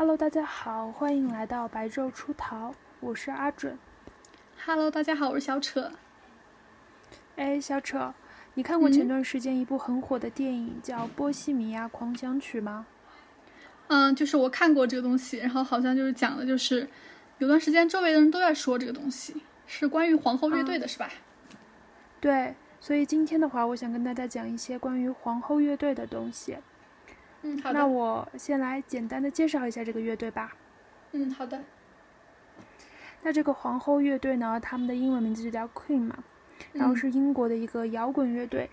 Hello，大家好，欢迎来到白昼出逃，我是阿准。Hello，大家好，我是小扯。哎，小扯，你看过前嗯段时间一部很火的电影叫《波西米亚狂想曲》吗？嗯，就是我看过这个东西，然后好像就是讲的，就是有段时间周围的人都在说这个东西，是关于皇后乐队的，是吧？对，所以今天的话，我想跟大家讲一些关于皇后乐队的东西。嗯，好那。我先来简单的介绍一下这个乐队吧。嗯，好的。那这个皇后乐队呢，他们的英文名字就叫 Queen 嘛，然后嗯是英国的一个摇滚乐队。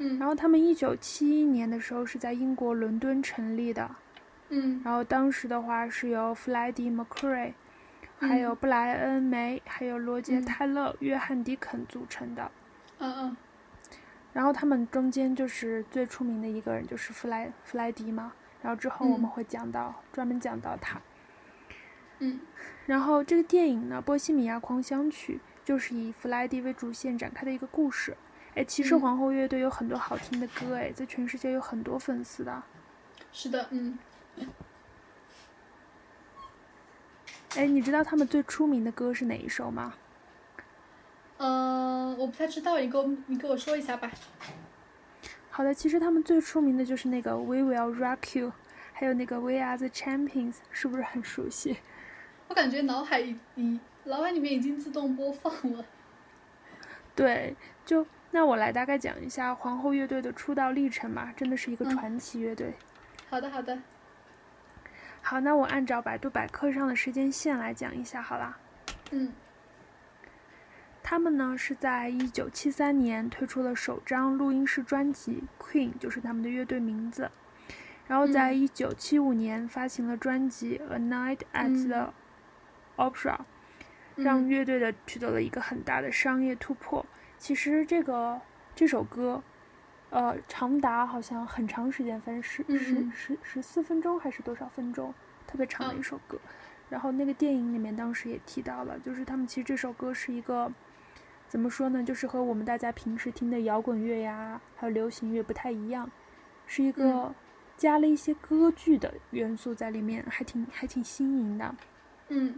嗯然后他们一九七一年的时候是在英国伦敦成立的，嗯然后当时的话是由弗莱迪·麦克瑞，还有布莱恩·梅，还有罗杰·嗯泰勒、约翰·迪肯组成的。嗯嗯然后他们中间就是最出名的一个人就是弗莱弗莱迪嘛，然后之后我们嗯会讲到、专门讲到他。嗯然后这个电影呢，《波西米亚狂想曲》就是以弗莱迪为主线展开的一个故事。哎，其实嗯皇后乐队有很多好听的歌，哎，在全世界有很多粉丝的。是的，嗯哎，你知道他们最出名的歌是哪一首吗？呃，我不太知道，你给我你给我说一下吧。好的，其实他们最出名的就是那个 We Will Rock You，还有那个 We Are the Champions，是不是很熟悉？我感觉脑海里脑海里面已经自动播放了。对，就那我来大概讲一下皇后乐队的出道历程吧，真的是一个嗯传奇乐队。好的好的。好，那我按照百度百科上的时间线来讲一下好啦。嗯他们呢是在一九七三年推出了首张录音室专辑《Queen》，就是他们的乐队名字。然后在嗯一九七五年发行了专辑《A Night at the Opera》，让嗯乐队的取得了一个很大的商业突破。其实这个这首歌，呃，长达好像很长时间，反正十十十十四分钟还是多少分钟，特别长的一嗯首歌。然后那个电影里面当时也提到了，就是他们其实这首歌是一个怎么说呢，就是和我们大家平时听的摇滚乐呀，还有流行乐不太一样，是一个嗯加了一些歌剧的元素在里面，还挺还挺新颖的。嗯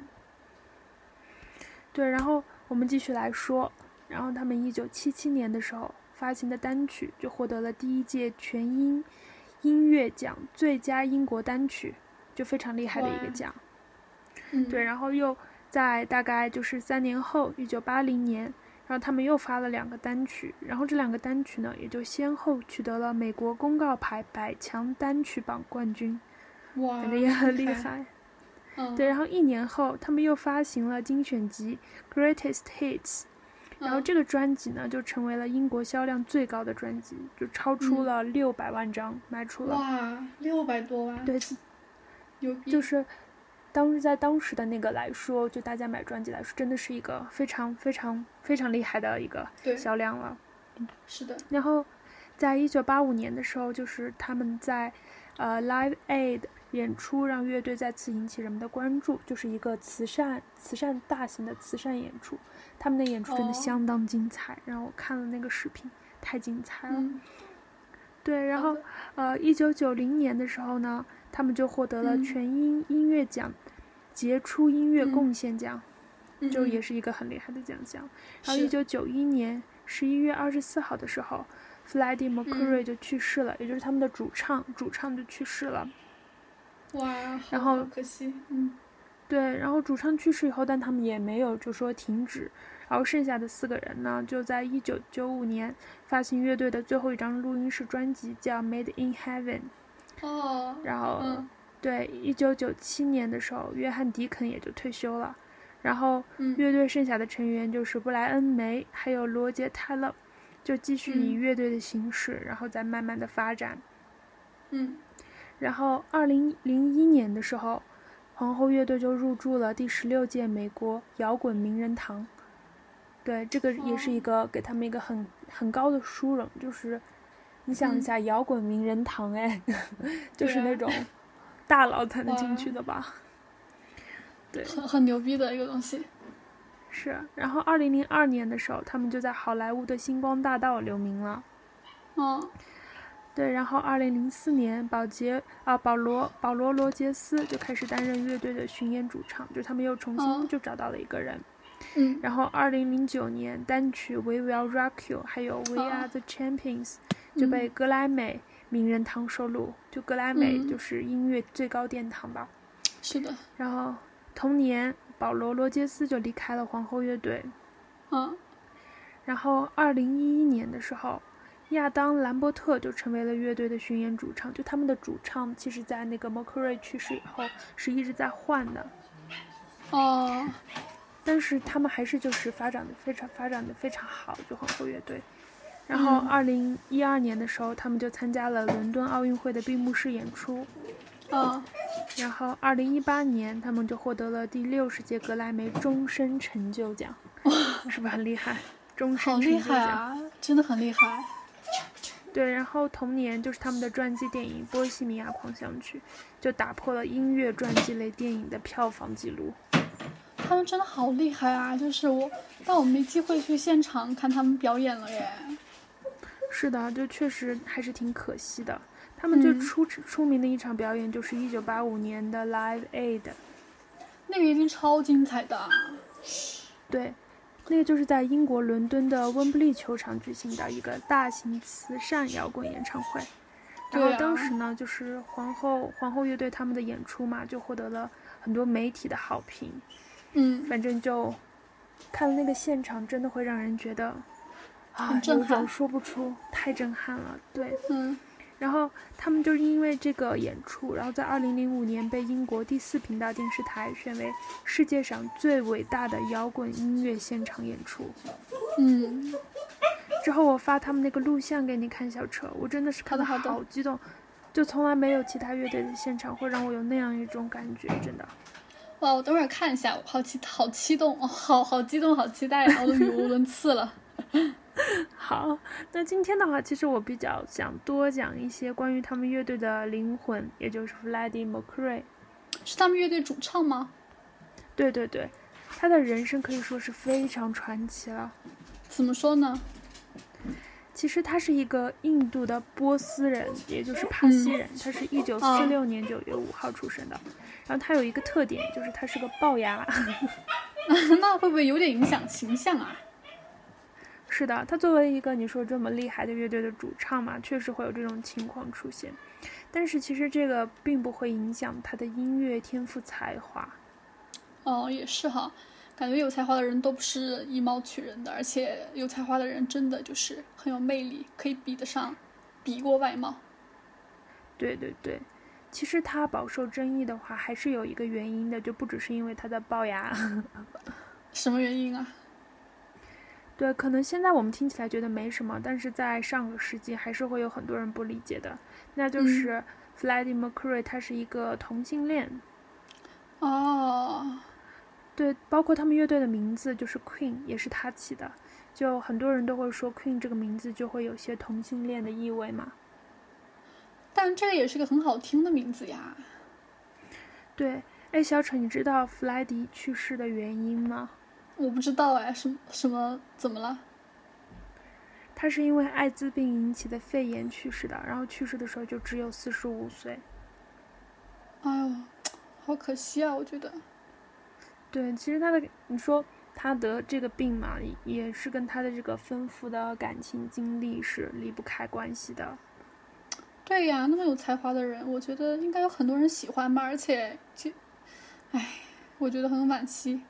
对，然后我们继续来说，然后他们一九七七年的时候发行的单曲就获得了第一届全英音乐奖最佳英国单曲，就非常厉害的一个奖。嗯对，然后又在大概就是三年后，一九八零年，然后他们又发了两个单曲，然后这两个单曲呢，也就先后取得了美国公告牌百强单曲榜冠军，哇，感觉也很厉害。对，然后一年后，他们又发行了精选集《Greatest Hits》，然后嗯这个专辑呢，就成为了英国销量最高的专辑，就超出嗯了六百万张卖出了。哇，六百多万，对，牛逼！就是当时在当时的那个来说，就大家买专辑来说，真的是一个非常非常非常厉害的一个，销量了。是的，然后，在一九八五年的时候，就是他们在呃 Live Aid 演出，让乐队再次引起人们的关注，就是一个慈善慈善大型的慈善演出。他们的演出真的哦相当精彩，让我看了那个视频，太精彩了。嗯，对，然后呃，一九九零年的时候呢，他们就获得了嗯全英音乐奖杰出音乐嗯贡献奖，就嗯也是一个很厉害的奖项。然后是一九九一年十一月二十四号的时候，弗莱迪·麦克嗯瑞就去世了，也就是他们的主唱，主唱就去世了。哇，然后可惜，嗯对，然后主唱去世以后，但他们也没有就说停止。然后剩下的四个人呢，就在一九九五年发行乐队的最后一张录音室专辑，叫《Made in Heaven》。哦，然后，嗯对，一九九七年的时候，约翰·迪肯也就退休了。然后，嗯乐队剩下的成员就是布莱恩·梅，还有罗杰·泰勒，就继续以嗯乐队的形式，然后再慢慢的发展。嗯然后，二零零一年的时候，皇后乐队就入驻了第十六届美国摇滚名人堂。对，这个也是一哦个给他们一个很很高的殊荣，就是你想一嗯下，摇滚名人堂，哎，就是那种大佬才能进去的吧？对，很很牛逼的一个东西，是。然后，二零零二年的时候，他们就在好莱坞的星光大道留名了。嗯对，然后二零零四年，保洁啊，保罗保罗罗杰斯就开始担任乐队的巡演主唱，就他们又重新就找到了一个人。嗯，然后二零零九年，单曲《We Will Rock You》还有《We Are the Champions》就被格莱美名人堂收录，就格莱美就是音乐最高殿堂吧。是的。然后同年，保罗罗杰斯就离开了皇后乐队。嗯。然后二零一一年的时候。亚当·兰伯特就成为了乐队的巡演主唱。就他们的主唱，其实，在那个 McCray 去世以后，是一直在换的。哦。但是他们还是就是发展的非常发展的非常好，就皇后乐队。然后二零一二年的时候，他们就参加了伦敦奥运会的闭幕式演出。嗯。然后二零一八年，他们就获得了第六十届格莱美终身成就奖。哇，是不是很厉害？终身成就奖。好厉害啊！真的很厉害。对，然后同年就是他们的传记电影《波西米亚狂想曲》，就打破了音乐传记类电影的票房记录。他们真的好厉害啊！就是我，但我没机会去现场看他们表演了耶。是的，就确实还是挺可惜的。他们最出出名的一场表演就是一九八五年的 Live Aid，那个一定超精彩的。对。那个就是在英国伦敦的温布利球场举行的一个大型慈善摇滚演唱会，然后当时呢，就是皇后皇后乐队他们的演出嘛，就获得了很多媒体的好评。嗯，反正就看了那个现场，真的会让人觉得啊，有种说不出，太震撼了。对，嗯。然后他们就是因为这个演出，然后在二零零五年被英国第四频道电视台选为世界上最伟大的摇滚音乐现场演出。嗯，之后我发他们那个录像给你看，小车，我真的是看的好激动，就从来没有其他乐队的现场会让我有那样一种感觉，真的。哇，我等会儿看一下，我好期好激动，好好激动，好期待，我都语无伦次了。好，那今天的话，其实我比较想多讲一些关于他们乐队的灵魂，也就是 Freddie Mercury，是他们乐队主唱吗？对对对，他的人生可以说是非常传奇了。怎么说呢？其实他是一个印度的波斯人，也就是帕西人，他是一九四六年九月五号出生的。然后他有一个特点，就是他是个龅牙。那会不会有点影响形象啊？是的，他作为一个你说这么厉害的乐队的主唱嘛，确实会有这种情况出现。但是其实这个并不会影响他的音乐天赋才华。哦，也是哈，感觉有才华的人都不是以貌取人的，而且有才华的人真的就是很有魅力，可以比得上，比过外貌。对对对，其实他饱受争议的话，还是有一个原因的，就不只是因为他的龅牙。什么原因啊？对，可能现在我们听起来觉得没什么，但是在上个世纪还是会有很多人不理解的。那就是 Freddie Mercury，他是一个同性恋。哦，对，包括他们乐队的名字就是 Queen，也是他起的。就很多人都会说 Queen 这个名字就会有些同性恋的意味嘛。但这个也是个很好听的名字呀。对，哎，小丑，你知道弗莱迪去世的原因吗？我不知道哎，什什么怎么了？他是因为艾滋病引起的肺炎去世的，然后去世的时候就只有四十五岁。哎呦，好可惜啊！我觉得。对，其实他的你说他得这个病嘛，也是跟他的这个丰富的感情经历是离不开关系的。对呀，那么有才华的人，我觉得应该有很多人喜欢吧，而且就，哎，我觉得很惋惜。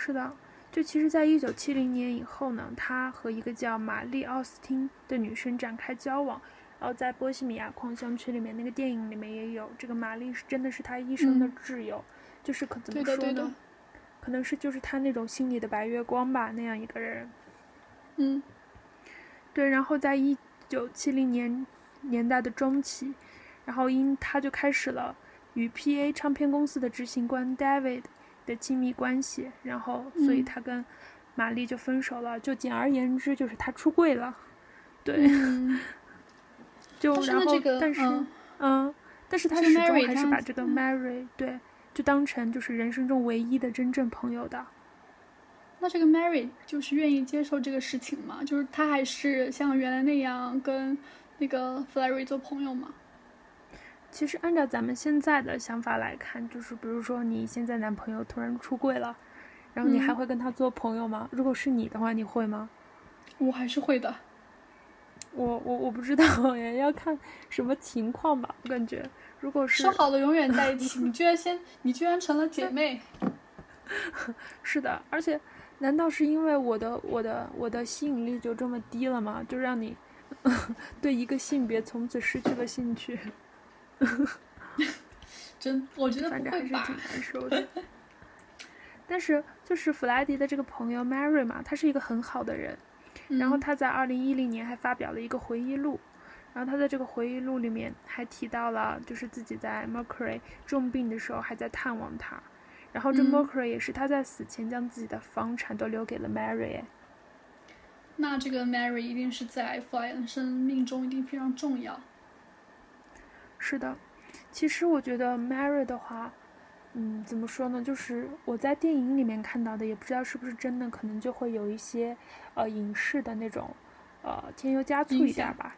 是的，就其实，在一九七零年以后呢，他和一个叫玛丽·奥斯汀的女生展开交往，然后在《波西米亚狂想曲》里面那个电影里面也有这个玛丽是真的是他一生的挚友，就是可怎么说呢？可能是就是他那种心里的白月光吧，那样一个人。嗯，对。然后在一九七零年年代的中期，然后因他就开始了与 P.A. 唱片公司的执行官 David。的亲密关系，然后所以他跟玛丽就分手了。就简而言之，就是他出柜了。对，就然后但是嗯，但是他始终还是把这个 Mary 对，就当成就是人生中唯一的真正朋友的。那这个 Mary 就是愿意接受这个事情吗？就是他还是像原来那样跟那个 Flurry 做朋友吗？其实按照咱们现在的想法来看，就是比如说你现在男朋友突然出柜了，然后你还会跟他做朋友吗？如果是你的话，你会吗？我还是会的。我我我不知道呀，要看什么情况吧。我感觉，如果是说好了永远在一起，你居然先，你居然成了姐妹。是的，而且，难道是因为我的我的我的吸引力就这么低了吗？就让你对一个性别从此失去了兴趣？真，我觉得反正还是挺。难受的。但是，就是弗莱迪的这个朋友 Mary 嘛，他是一个很好的人。然后嗯他在二零一零年还发表了一个回忆录，然后他在这个回忆录里面还提到了，就是自己在 Mercury 重病的时候还在探望他，然后这嗯 Mercury 也是他在死前将自己的房产都留给了 Mary，哎那这个 Mary 一定是在弗莱恩生命中一定非常重要。是的，其实我觉得 Mary 的话，嗯，怎么说呢？就是我在电影里面看到的，也不知道是不是真的，可能就会有一些呃影视的那种呃添油加醋一点吧。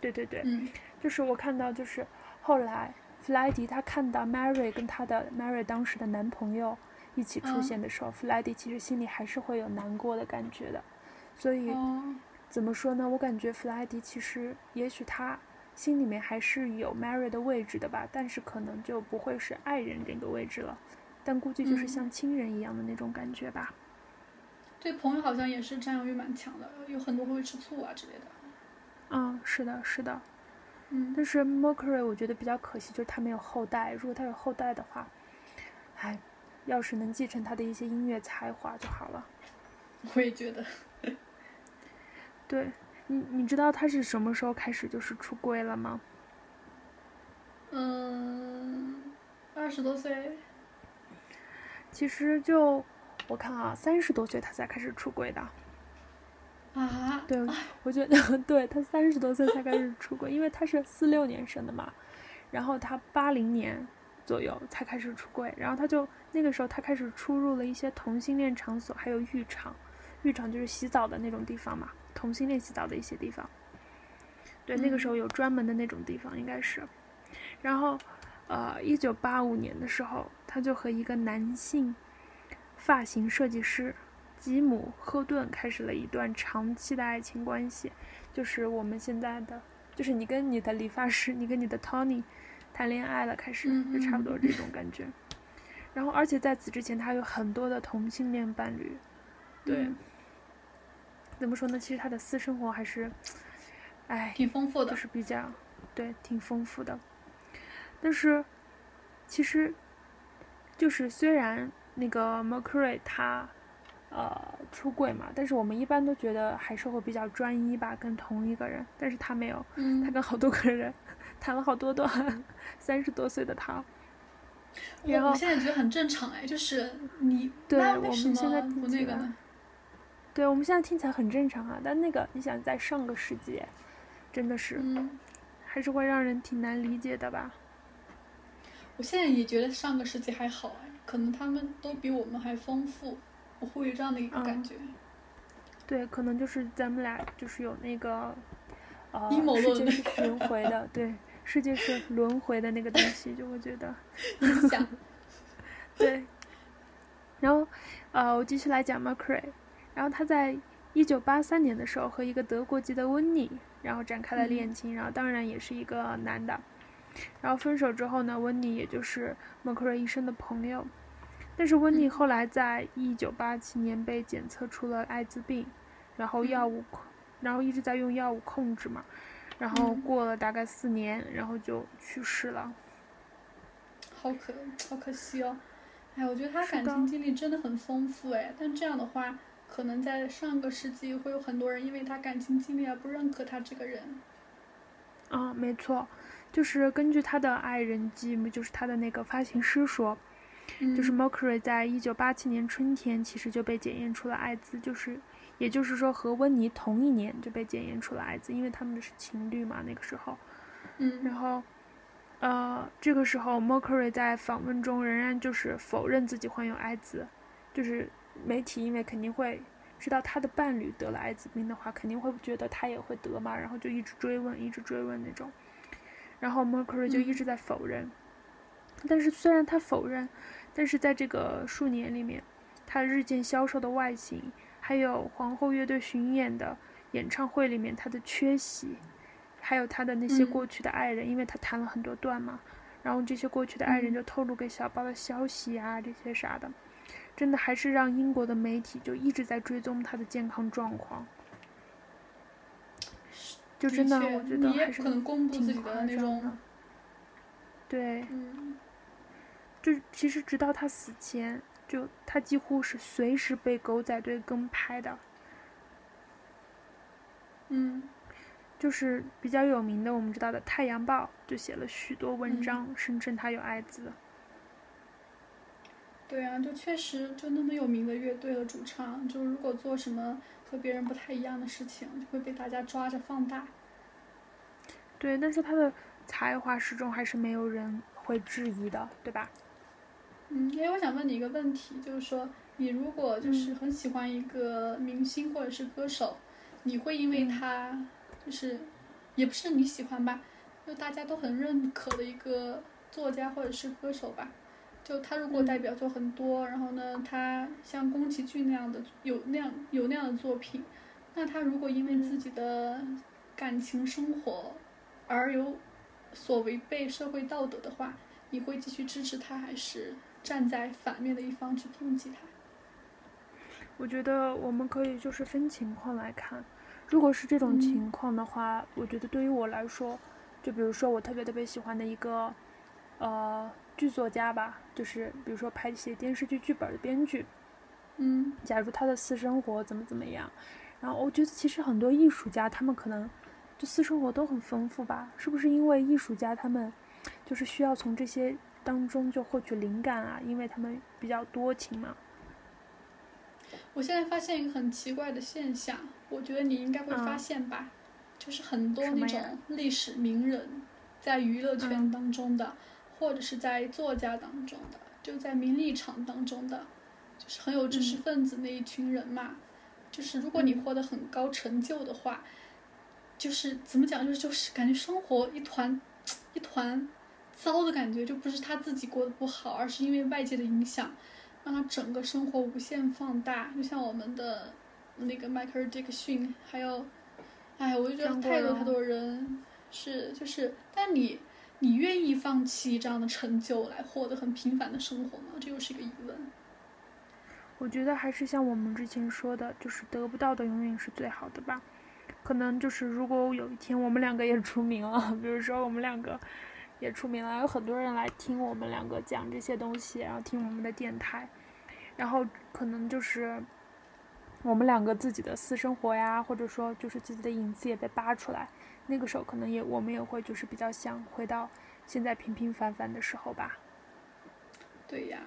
对对对，嗯就是我看到，就是后来弗莱迪他看到 Mary 跟他的 Mary 当时的男朋友一起出嗯现的时候，弗莱迪其实心里还是会有难过的感觉的。所以、哦，怎么说呢？我感觉弗莱迪其实也许他心里面还是有 Mary 的位置的吧，但是可能就不会是爱人这个位置了，但估计就是嗯像亲人一样的那种感觉吧。对朋友好像也是占有欲蛮强的，有很多会吃醋啊之类的。嗯，是的，是的。嗯但是 Mercury 我觉得比较可惜，就是他没有后代。如果他有后代的话，哎，要是能继承他的一些音乐才华就好了。我也觉得。对你，你知道他是什么时候开始就是出柜了吗？嗯，二十多岁。其实就我看啊，三十多岁他才开始出柜的。啊，对，我觉得 对他三十多岁才开始出柜，因为他是四六年生的嘛，然后他八零年左右才开始出柜，然后他就那个时候他开始出入了一些同性恋场所，还有浴场，浴场就是洗澡的那种地方嘛，同性恋洗澡的一些地方。对，那个时候有专门的那种地方，应该是。然后，呃，一九八五年的时候，他就和一个男性发型设计师吉姆·赫顿开始了一段长期的爱情关系，就是我们现在的，就是你跟你的理发师，你跟你的 Tony 谈恋爱了，开始嗯就差不嗯多这种感觉。然后，而且在此之前，他有很多的同性恋伴侣。对，嗯怎么说呢？其实他的私生活还是，哎，挺丰富的就。是比较，对，挺丰富的。但是，其实，就是虽然那个 Mercury 他，呃，出柜嘛，但是我们一般都觉得还是会比较专一吧，跟同一个人。但是他没有，他嗯，跟好多个人谈了好多段，三十多岁的他。然后现在觉得很正常哎，就是你对我们现在不那个呢？对我们现在听起来很正常啊，但那个你想在上个世纪，真的是、嗯，还是会让人挺难理解的吧。我现在也觉得上个世纪还好哎，可能他们都比我们还丰富，我会有这样的一个感嗯觉。对，可能就是咱们俩就是有那个，呃，阴谋世论界是轮回的，对，世界是轮回的那个东西，就会觉得，影响，对。然后，呃，我继续来讲 Mercury，然后他在一九八三年的时候和一个德国籍的温妮，然后展开了嗯恋情，然后当然也是一个男的。然后分手之后呢，温妮也就是 Mercury 一生的朋友。但是温妮嗯后来在一九八七年被检测出了艾滋病，然后药嗯物，然后一直在用药物控制嘛，然后嗯过了大概四年，然后就去世了。好可好可惜哦。哎，我觉得他感情经历真的很丰富哎，但这样的话，可能在上个世纪会有很多人因为他感情经历而不认可他这个人。啊，没错，就是根据他的爱人吉姆，就是他的那个发行师说，就是嗯 Mercury 在一九八七年春天其实就被检验出了艾滋，就是也就是说和温妮同一年就被检验出了艾滋，因为他们是情侣嘛那个时候。嗯然嗯后，呃，这个时候 Mercury 在访问中仍然就是否认自己患有艾滋，就是媒体因为肯定会知道他的伴侣得了艾滋病的话，肯定会觉得他也会得嘛，然后就一直追问，一直追问那种。然后 Mercury 就一直在否认，但是虽然他否认，但是在这个数年里面，他日渐消瘦的外形，还有皇后乐队巡演的演唱会里面他的缺席，还有他的那些过去的爱人，因为他谈了很多段嘛，然后这些过去的爱人就透露给小包的消息啊，这些啥的。真的还是让英国的媒体就一直在追踪他的健康状况，就真的我觉得还是可能公布自己的，对，嗯，就其实直到他死前，就他几乎是随时被狗仔队跟拍的，嗯，就是比较有名的，我们知道的《太阳报》就写了许多文章，声称他有艾滋。对啊，就确实就那么有名的乐队的主唱，就如果做什么和别人不太一样的事情，就会被大家抓着放大。对，但是他的才华始终还是没有人会质疑的，对吧？嗯，哎，我想问你一个问题，就是说，你如果就是很喜欢一个明星或者是歌手，你会因为他就是，也不是你喜欢吧，就大家都很认可的一个作家或者是歌手吧？就他如果代表作很多，然后呢，他像宫崎骏那样的有那样有那样的作品，那他如果因为自己的感情生活而有所违背社会道德的话，你会继续支持他，还是站在反面的一方去抨击他？我觉得我们可以就是分情况来看，如果是这种情况的话，我觉得对于我来说，就比如说我特别特别喜欢的一个，呃。剧作家吧，就是比如说拍一些电视剧剧本的编剧，嗯，假如他的私生活怎么怎么样，然后我觉得其实很多艺术家他们可能就私生活都很丰富吧，是不是因为艺术家他们就是需要从这些当中就获取灵感啊，因为他们比较多情嘛。我现在发现一个很奇怪的现象，我觉得你应该会发现吧，就是很多那种历史名人，在娱乐圈当中的。或者是在作家当中的，就在名利场当中的，就是很有知识分子那一群人嘛。就是如果你获得很高成就的话，就是怎么讲，就是就是感觉生活一团一团糟的感觉，就不是他自己过得不好，而是因为外界的影响，让他整个生活无限放大。就像我们的那个迈克尔·杰克逊，还有，哎，我就觉得太多太多人是就是，但你。你愿意放弃这样的成就来获得很平凡的生活吗？这又是一个疑问。我觉得还是像我们之前说的，就是得不到的永远是最好的吧。可能就是如果有一天我们两个也出名了，比如说我们两个也出名了，有很多人来听我们两个讲这些东西，然后听我们的电台，然后可能就是我们两个自己的私生活呀，或者说就是自己的隐私也被扒出来。那个时候可能也我们也会就是比较想回到现在平平凡凡的时候吧。对呀。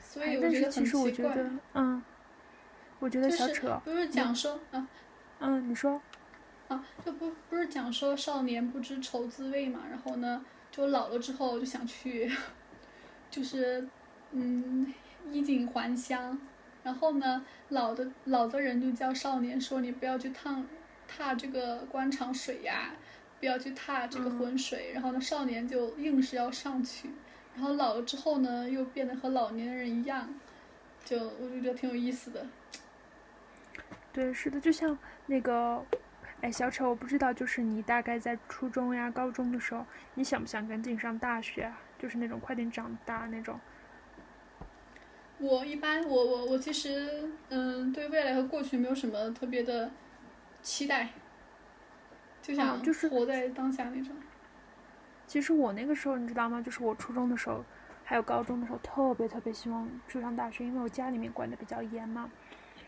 所以但是其实我觉得，嗯，我觉得小扯。不是讲说啊，嗯，你说。啊，就不不是讲说少年不知愁滋味嘛，然后呢，就老了之后就想去，就是嗯衣锦还乡，然后呢，老的老的人就叫少年说你不要去烫。踏这个官场水呀，不要去踏这个浑水。然后呢，少年就硬是要上去，然后老了之后呢，又变得和老年人一样，就我就觉得挺有意思的。对，是的，就像那个，哎，小丑，我不知道，就是你大概在初中呀、高中的时候，你想不想赶紧上大学啊？就是那种快点长大那种。我一般，我我我其实，嗯，对未来和过去没有什么特别的。期待，就像就是活在当下那种。其实我那个时候你知道吗？就是我初中的时候，还有高中的时候，特别特别希望去上大学，因为我家里面管的比较严嘛。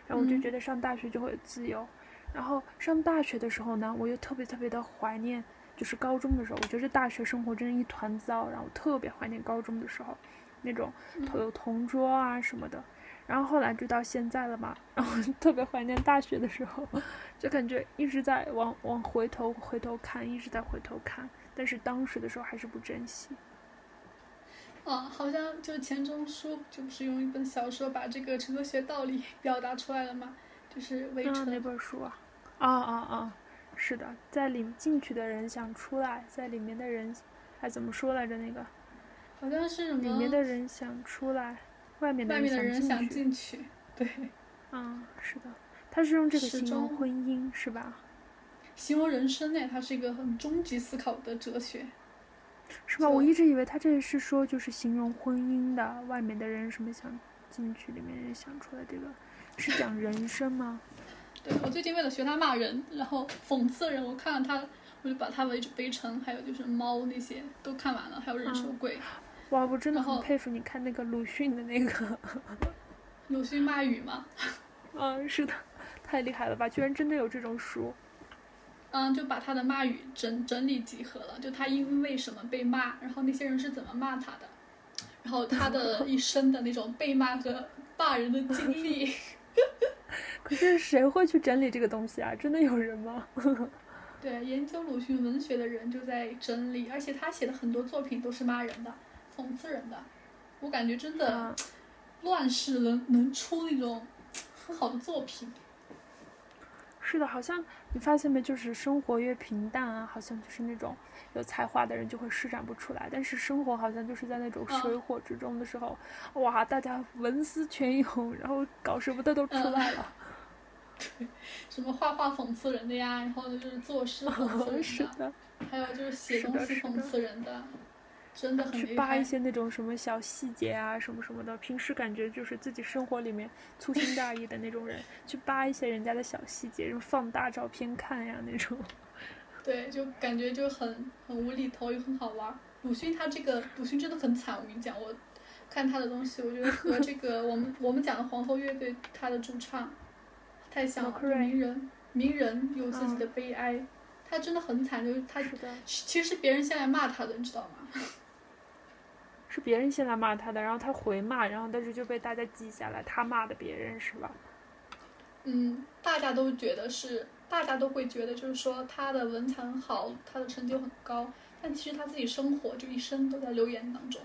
然后我就觉得上大学就会有自由。然后上大学的时候呢，我又特别特别的怀念，就是高中的时候。我觉得大学生活真是一团糟，然后特别怀念高中的时候，那种有同桌啊什么的。然后后来就到现在了嘛，然后特别怀念大学的时候，就感觉一直在往往回头回头看，一直在回头看，但是当时的时候还是不珍惜。啊，好像就钱钟书就不是用一本小说把这个哲学道理 表达出来了吗？就是《围城》那本书啊。啊啊啊！是的，在里进去的人想出来，在里面的人，还怎么说来着？那个好像是什么？里面的人想出来，外面的人想进去。对，嗯，是的，他是用这个形容婚姻，是吧？形容人生呢，它是一个很终极思考的哲学，是吧？我一直以为他这是说就是形容婚姻的，外面的人什么想进去，里面人想出来，这个是讲人生吗？对我最近为了学他骂人，然后讽刺人，我看了他，我就把他围围城，还有就是猫那些都看完了，还有忍受鬼。哇，我真的很佩服你看那个鲁迅的那个。鲁迅骂语吗？嗯，是的，太厉害了吧！居然真的有这种书。嗯，就把他的骂语整整理集合了，就他因为什么被骂，然后那些人是怎么骂他的，然后他的 一生的那种被骂和骂人的经历。可是谁会去整理这个东西啊？真的有人吗？对，研究鲁迅文学的人就在整理，而且他写的很多作品都是骂人的、讽刺人的。我感觉真的，乱世能能出那种很好的作品。是的，好像你发现没？就是生活越平淡啊，好像就是那种有才华的人就会施展不出来。但是生活好像就是在那种水火之中的时候，哇，大家文思泉涌，然后搞什么的都出来了。对，什么画画讽刺人的呀，然后就是作诗讽刺 人的，还有就是写东西讽刺人的，真的很去扒一些那种什么小细节啊，什么什么的。平时感觉就是自己生活里面粗心大意的那种人，去扒一些人家的小细节，就放大照片看呀那种。对，就感觉就很很无厘头又很好玩。鲁迅他这个鲁迅真的很惨，我跟你讲，我看他的东西，我觉得和这个我们我们讲的皇后乐队他的主唱。太像了，名人，名人有自己的悲哀，他真的很惨，就是他，其实是别人先来骂他的，你知道吗？是别人先来骂他的，然后他回骂，然后但是就被大家记下来，他骂的别人是吧？嗯，大家都觉得是，大家都会觉得就是说他的文采很好，他的成就很高，但其实他自己生活就一生都在流言当中。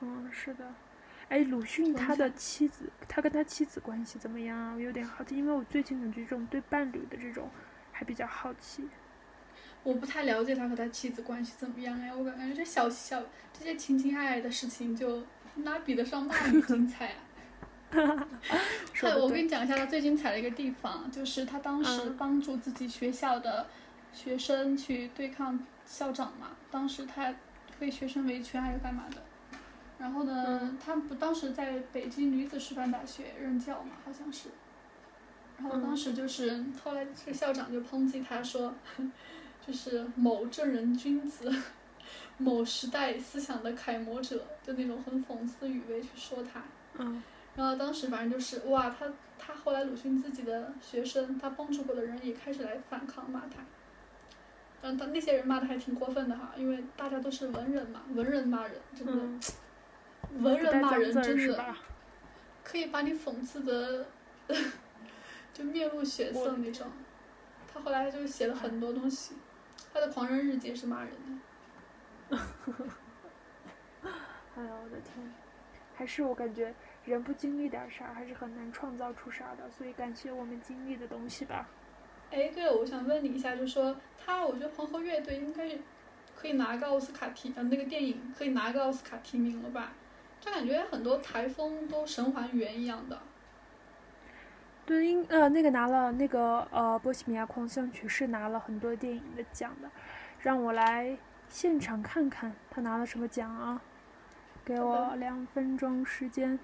嗯，是的。哎，鲁迅他的妻子，他跟他妻子关系怎么样啊？我有点好奇，因为我最近感觉这种对伴侣的这种还比较好奇。我不太了解他和他妻子关系怎么样哎，我感觉这小小这些情情爱爱的事情，就哪比得上骂女精彩啊？哈我跟你讲一下他最精彩的一个地方，就是他当时帮助自己学校的学生去对抗校长嘛，当时他被学生维权还是干嘛的？然后呢，他不当时在北京女子师范大学任教嘛，好像是。然后当时就是后来这个校长就抨击他说，就是某正人君子，某时代思想的楷模者，就那种很讽刺的语味去说他。嗯。然后当时反正就是哇，他他后来鲁迅自己的学生，他帮助过的人也开始来反抗骂他。嗯，他那些人骂的还挺过分的哈，因为大家都是文人嘛，文人骂人真的。文人骂人真的 可以把你讽刺的 就面露血色那种。他后来就写了很多东西，他的《狂人日记》是骂人的。哎呀，我的天！还是我感觉人不经历点啥，还是很难创造出啥的。所以感谢我们经历的东西吧。哎，对了，我想问你一下，就说他，我觉得黄河乐队应该可以拿个奥斯卡提，呃，那个电影可以拿个奥斯卡提名了吧？就感觉很多台风都神还原一样的。对，因呃那个拿了那个呃《波西米亚狂想曲》是拿了很多电影的奖的，让我来现场看看他拿了什么奖啊！给我两分钟时间，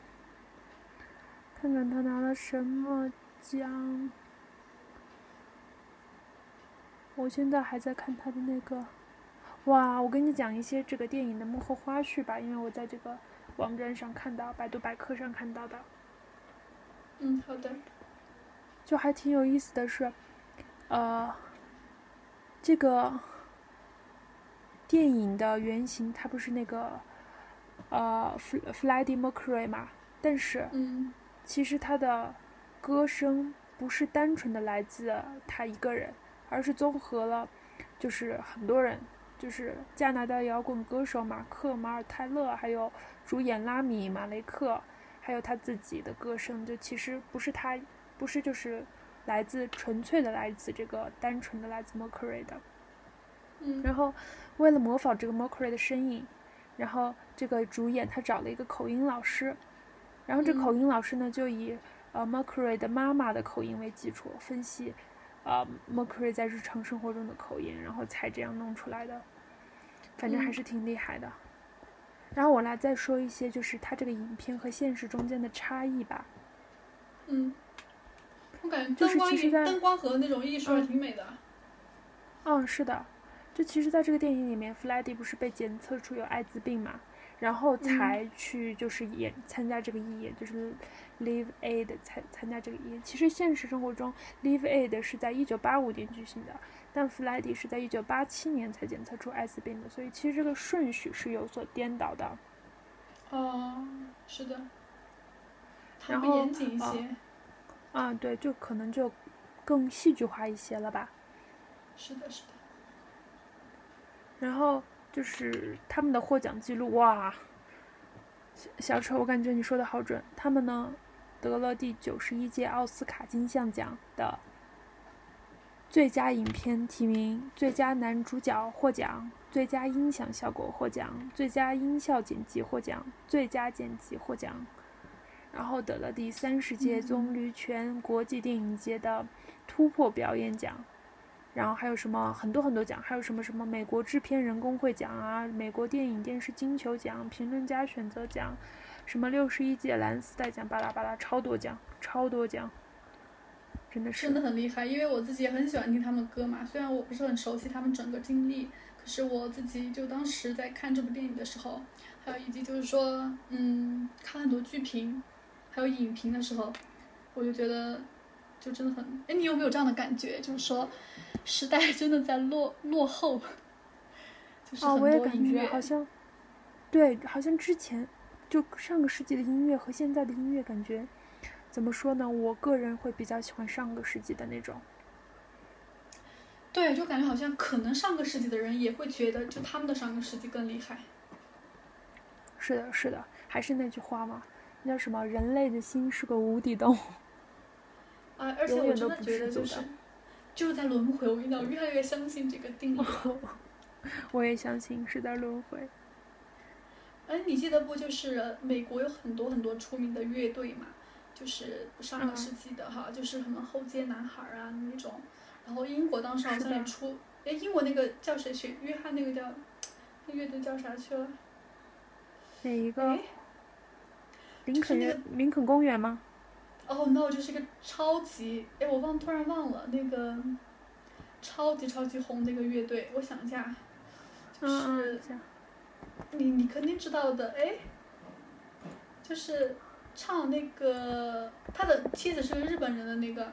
看看他拿了什么奖。我现在还在看他的那个，哇！我跟你讲一些这个电影的幕后花絮吧，因为我在这个。网站上看到，百度百科上看到的。嗯，好的。就还挺有意思的是，呃，这个电影的原型它不是那个呃弗弗莱迪· r 克 y 嘛？但是，嗯其实他的歌声不是单纯的来自他一个人，而是综合了就是很多人就是加拿大摇滚歌手马克·马尔泰勒，还有主演拉米·马雷克，还有他自己的歌声，就其实不是他，不是就是来自纯粹的来自这个单纯的来自 Mercury 的。嗯，然后为了模仿这个 Mercury 的声音，然后这个主演他找了一个口音老师，然后这口音老师呢就以呃 Mercury 的妈妈的口音为基础分析。啊，Mercury 在日常生活中的口音，然后才这样弄出来的，反正还是挺厉害的。然后我来再说一些，就是它这个影片和现实中间的差异吧。嗯，我感觉灯光、灯光和那种艺术挺美的。嗯，是的，就其实在这个电影里面，弗莱迪不是被检测出有艾滋病嘛？然后才去就是演参加这个义演，就是 Live Aid 参参加这个义演。其实现实生活中，Live Aid 是在一九八五年举行的，但弗莱迪是在一九八七年才检测出艾滋病的，所以其实这个顺序是有所颠倒的。哦，是的。然后严谨一些。啊，对，就可能就更戏剧化一些了吧。是的，是的。然后。就是他们的获奖记录哇，小丑，我感觉你说的好准。他们呢，得了第九十一届奥斯卡金像奖的最佳影片提名，最佳男主角获奖，最佳音响效果获奖，最佳音效剪辑获奖，最佳剪辑获奖，然后得了第三十届棕榈泉国际电影节的突破表演奖。然后还有什么很多很多奖，还有什么什么美国制片人工会奖啊，美国电影电视金球奖、评论家选择奖，什么六十一届蓝丝带奖，巴拉巴拉，超多奖，超多奖，真的是真的很厉害。因为我自己也很喜欢听他们歌嘛，虽然我不是很熟悉他们整个经历，可是我自己就当时在看这部电影的时候，还有以及就是说，嗯，看很多剧评，还有影评的时候，我就觉得。就真的很，哎，你有没有这样的感觉？就是说，时代真的在落落后。哦，我也感觉好像，对，好像之前就上个世纪的音乐和现在的音乐感觉，怎么说呢？我个人会比较喜欢上个世纪的那种。对，就感觉好像可能上个世纪的人也会觉得，就他们的上个世纪更厉害。是的，是的，还是那句话嘛，那叫什么？人类的心是个无底洞。啊！而且我真的觉得就是，就是在轮回。我跟你讲，越来越相信这个定律。我也相信是在轮回。哎，你记得不？就是美国有很多很多出名的乐队嘛，就是上个世纪的哈，就是什么后街男孩啊那种。然后英国当时好像也出，哎，英国那个叫谁？谁？约翰那个叫，那乐队叫啥去了？哪一个？林肯乐，林肯公园吗？哦，no，就是一个超级，哎，我忘，突然忘了那个超级超级红的一个乐队，我想一下，就是你你肯定知道的，哎，就是唱那个他的妻子是个日本人的那个，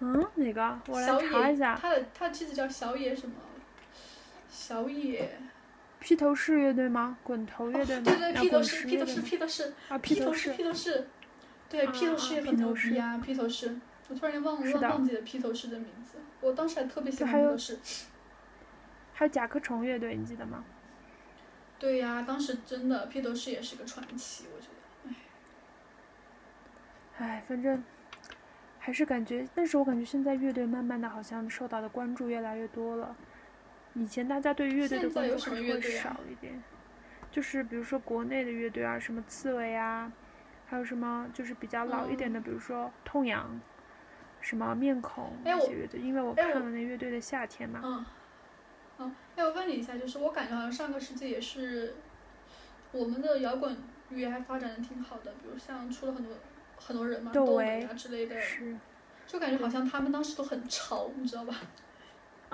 嗯，哪个？我来查一下。他的他的妻子叫小野什么？小野。披头士乐队吗？滚头乐队吗？对对，披头士，披头士，披头士，啊，披头士，披头士。对，披头士也很牛逼啊！披头士，我突然间忘了忘忘记了披头士的名字。我当时还特别喜欢披头士。还有甲壳虫乐队，你记得吗？对呀，当时真的披头士也是个传奇，我觉得。唉，唉，反正还是感觉，但是我感觉现在乐队慢慢的好像受到的关注越来越多了。以前大家对乐队的关注可能会少一点，就是比如说国内的乐队啊，什么刺猬啊。还有什么就是比较老一点的，比如说痛仰，什么面孔那些乐队，因为我看了那乐队的夏天嘛。嗯。嗯，哎，我问你一下，就是我感觉好像上个世纪也是，我们的摇滚乐还发展的挺好的，比如像出了很多很多人嘛，窦唯啊之类的。是。就感觉好像他们当时都很潮，你知道吧？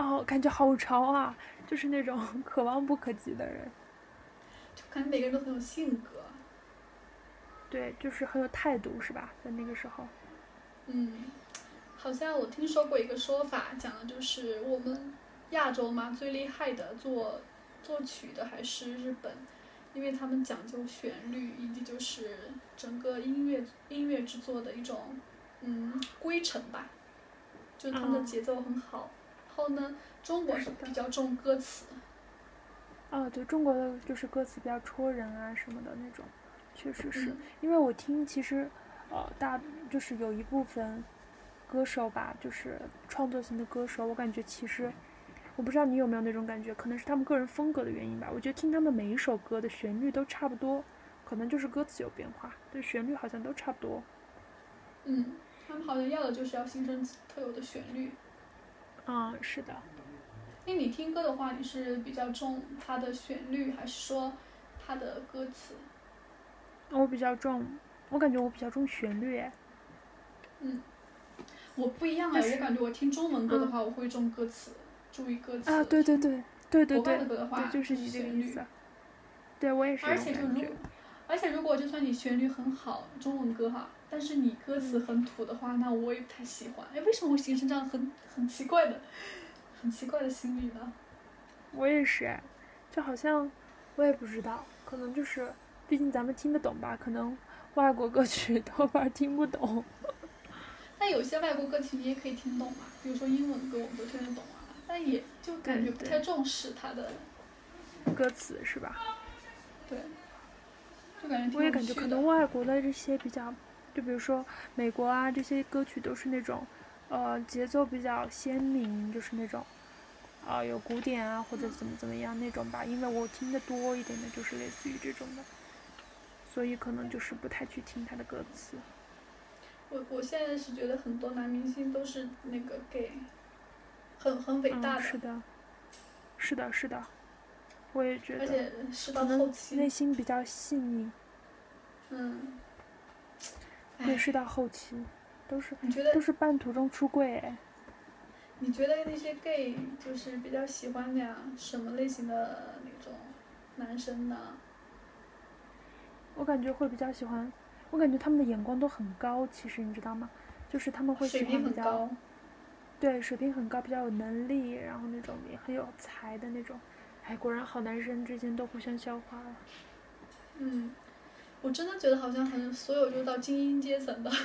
哦，感觉好潮啊！就是那种 可望不可及的人。就感觉每个人都很有性格。对，就是很有态度，是吧？在那个时候，嗯，好像我听说过一个说法，讲的就是我们亚洲嘛，最厉害的作作曲的还是日本，因为他们讲究旋律，以及就是整个音乐音乐制作的一种嗯规程吧，就他们的节奏很好。后呢，中国是比较重歌词。啊，对，中国的就是歌词比较戳人啊什么的那种，确实是嗯因为我听其实，呃，大就是有一部分歌手吧，就是创作型的歌手，我感觉其实我不知道你有没有那种感觉，可能是他们个人风格的原因吧。我觉得听他们每一首歌的旋律都差不多，可能就是歌词有变化，对旋律好像都差不多。嗯，他们好像要的就是要新生特有的旋律。嗯，是的。那你听歌的话，你是比较重它的旋律，还是说它的歌词？我比较重，我感觉我比较重旋律，哎，嗯，我不一样哎，我感觉我听中文歌的话，我会重歌词，注意歌词。啊，对对对对对国外对，的歌的话，对，就是你这个旋律意思。对我也是而且就如，而且如果就算你旋律很好，中文歌哈，但是你歌词很土的话，那我也不太喜欢。哎，为什么会形成这样很很奇怪的、很奇怪的心理呢？我也是哎，就好像我也不知道，可能就是，毕竟咱们听得懂吧，可能外国歌曲多半听不懂。但有些外国歌曲你也可以听懂嘛，比如说英文歌我们都听得懂啊，但也就感觉不太重视它的，歌词是吧？对，就感觉挺我也感觉可能外国的这些比较，就比如说美国啊，这些歌曲都是那种，呃，节奏比较鲜明，就是那种，啊、有鼓点啊或者怎么怎么样那种吧。因为我听的多一点的就是类似于这种的，所以可能就是不太去听他的歌词。我我现在是觉得很多男明星都是那个 gay，很很伟大嗯，的，是的，是的，是的，我也觉得，而且是到后期，内心比较细腻，嗯，对，哎，是到后期，都是你觉得都是半途中出柜哎。你觉得那些 gay 就是比较喜欢那样什么类型的那种男生呢？我感觉会比较喜欢，我感觉他们的眼光都很高，其实你知道吗？就是他们会水喜欢比较对水平很高，比较有能力，然后那种也很有才的那种。哎，果然好男生之间都互相消化了。嗯，我真的觉得好像很所有就到精英阶层的，就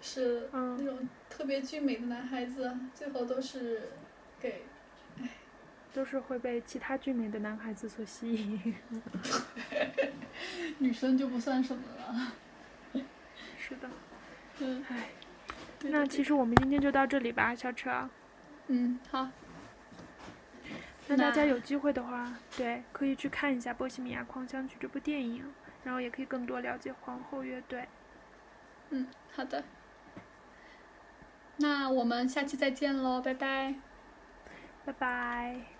是那嗯，种特别俊美的男孩子，最后都是 gay。都是会被其他俊美的男孩子所吸引。女生就不算什么了。是的，嗯，唉，那其实我们今天就到这里吧，小车。嗯，好，那大家有机会的话，对，可以去看一下《波西米亚狂想曲》这部电影，然后也可以更多了解皇后乐队。嗯，好的。那我们下期再见喽，拜拜。拜拜。